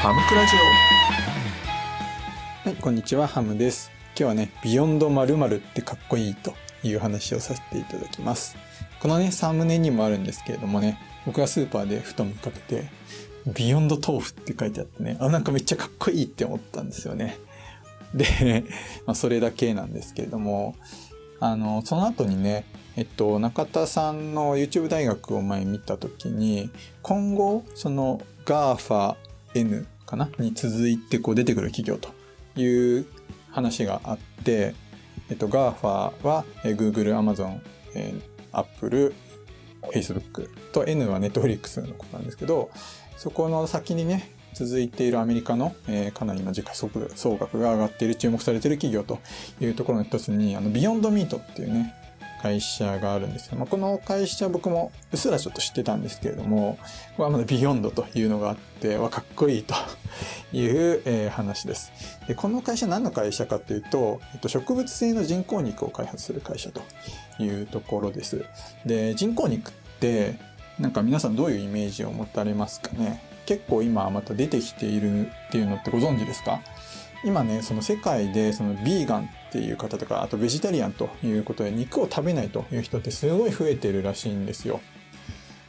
ハムクラジオ。はいこんにちはハムです。今日はねビヨンドまるってかっこいいという話をさせていただきます。このねサムネにもあるんですけれどもね僕がスーパーでふと見かけてビヨンド豆腐って書いてあってねあなんかめっちゃかっこいいって思ったんですよね。で、まあ、それだけなんですけれどもあのその後にねえっと、中田さんの YouTube 大学を前見た時に今後その GAFA N かな？に続いてこう出てくる企業という話があって、えっと、GAFA は Google、Amazon、Apple、Facebook と N は Netflix のことなんですけどそこの先にね続いているアメリカの、えー、かなりの時価総額が上がっている注目されている企業というところの一つにあのビヨンドミートっていうね会社があるんですよ。まあ、この会社僕もうっすらちょっと知ってたんですけれども、これはまだビヨンドというのがあって、わ、かっこいいと いう、えー、話です。で、この会社何の会社かというと、えっと、植物性の人工肉を開発する会社というところです。で、人工肉って、なんか皆さんどういうイメージを持たれますかね？結構今また出てきているっていうのってご存知ですか？今ね、その世界でそのビーガンっていう方とか、あとベジタリアンということで肉を食べないという人ってすごい増えてるらしいんですよ。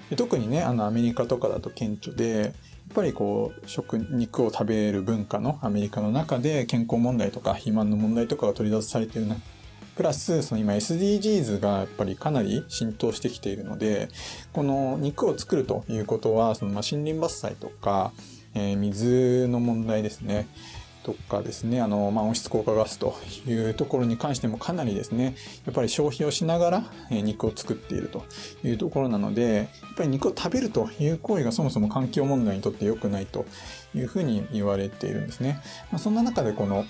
で特にね、あのアメリカとかだと顕著で、やっぱりこう、食、肉を食べる文化のアメリカの中で健康問題とか肥満の問題とかが取り出されてるな。プラス、その今 SDGs がやっぱりかなり浸透してきているので、この肉を作るということは、そのま森林伐採とか、えー、水の問題ですね。とかですね、あの、まあ、温室効果ガスというところに関してもかなりですね、やっぱり消費をしながら肉を作っているというところなので、やっぱり肉を食べるという行為がそもそも環境問題にとって良くないというふうに言われているんですね。まあ、そんな中でこの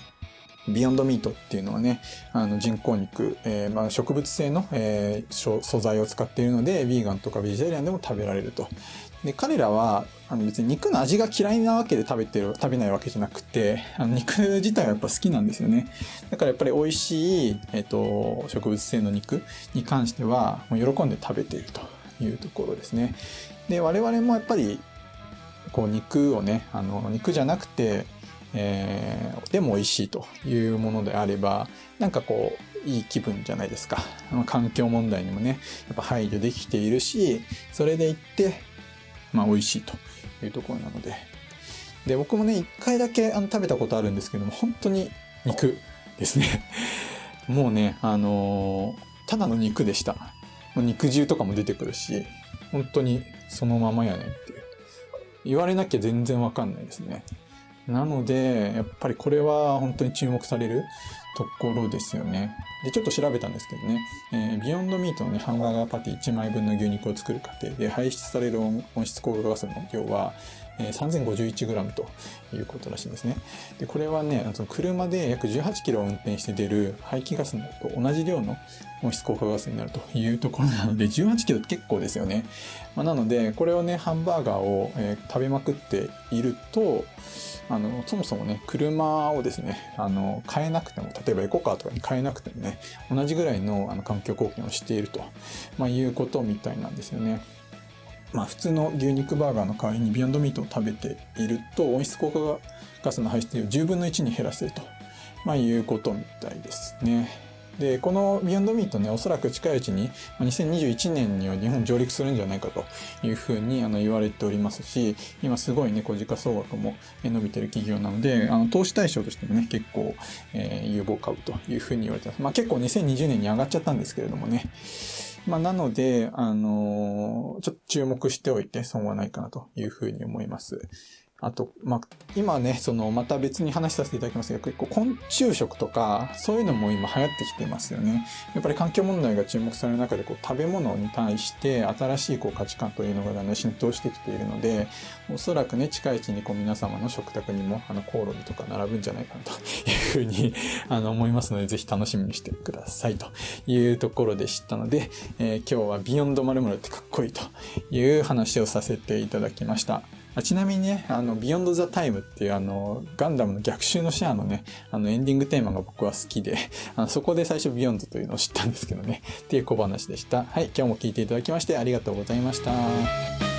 ビヨンドミートっていうのはね、あの人工肉、えー、まあ植物性の、えー、素材を使っているので、ヴィーガンとかベジタリアンでも食べられると。で、彼らは、あの別に肉の味が嫌いなわけで食べてる、食べないわけじゃなくて、あの肉自体はやっぱ好きなんですよね。だからやっぱり美味しい、えっ、ー、と、植物性の肉に関しては、もう喜んで食べているというところですね。で、我々もやっぱり、こう肉をね、あの、肉じゃなくて、えー、でも美味しいというものであれば、なんかこう、いい気分じゃないですか。環境問題にもね、やっぱ配慮できているし、それでいって、まあ美味しいというところなので。で、僕もね、一回だけあの食べたことあるんですけども、本当に肉ですね。もうね、あのー、ただの肉でした。肉汁とかも出てくるし、本当にそのままやねんっていう。言われなきゃ全然わかんないですね。なので、やっぱりこれは本当に注目されるところですよね。で、ちょっと調べたんですけどね、えー、ビヨンドミートのね、ハンバーガーパティ1枚分の牛肉を作る過程で排出される温室効果ガスの量は、えー、3051g ということらしいんですね。で、これはね、その車で約18キロを運転して出る排気ガスのと同じ量の温室効果ガスになるというところなので、18キロって結構ですよね。まあ、なので、これをね、ハンバーガーを、えー、食べまくっていると、あの、そもそもね、車をですね、あの、買えなくても、例えばエコカーとかに買えなくてもね、同じぐらいのあの環境貢献をしていると、まあ、いうことみたいなんですよね。まあ、普通の牛肉バーガーの代わりにビヨンドミートを食べていると、温室効果ガスの排出量を10分の1に減らせると、まあ、いうことみたいですね。で、このビヨンドミートね、おそらく近いうちに、2021年には日本上陸するんじゃないかというふうにあの言われておりますし、今すごいね、こう時価総額も伸びてる企業なので、あの投資対象としてもね、結構、えー、有望株というふうに言われてます。まあ結構2020年に上がっちゃったんですけれどもね。まあなので、あのー、ちょっと注目しておいて損はないかなというふうに思います。あと、まあ、今ね、その、また別に話させていただきますが、結構昆虫食とか、そういうのも今流行ってきてますよね。やっぱり環境問題が注目される中で、こう、食べ物に対して新しいこう価値観というのがだんだん浸透してきているので、おそらくね、近いうちにこう皆様の食卓にも、あの、コオロギとか並ぶんじゃないかなというふうに、あの、思いますので、ぜひ楽しみにしてくださいというところでしたので、えー、今日はビヨンド〇〇ってかっこいいという話をさせていただきました。あちなみにね、あの、ビヨンドザタイムっていうあの、ガンダムの逆襲のシェアのね、あの、エンディングテーマが僕は好きで、あのそこで最初ビヨンドというのを知ったんですけどね、っていう小話でした。はい、今日も聞いていただきましてありがとうございました。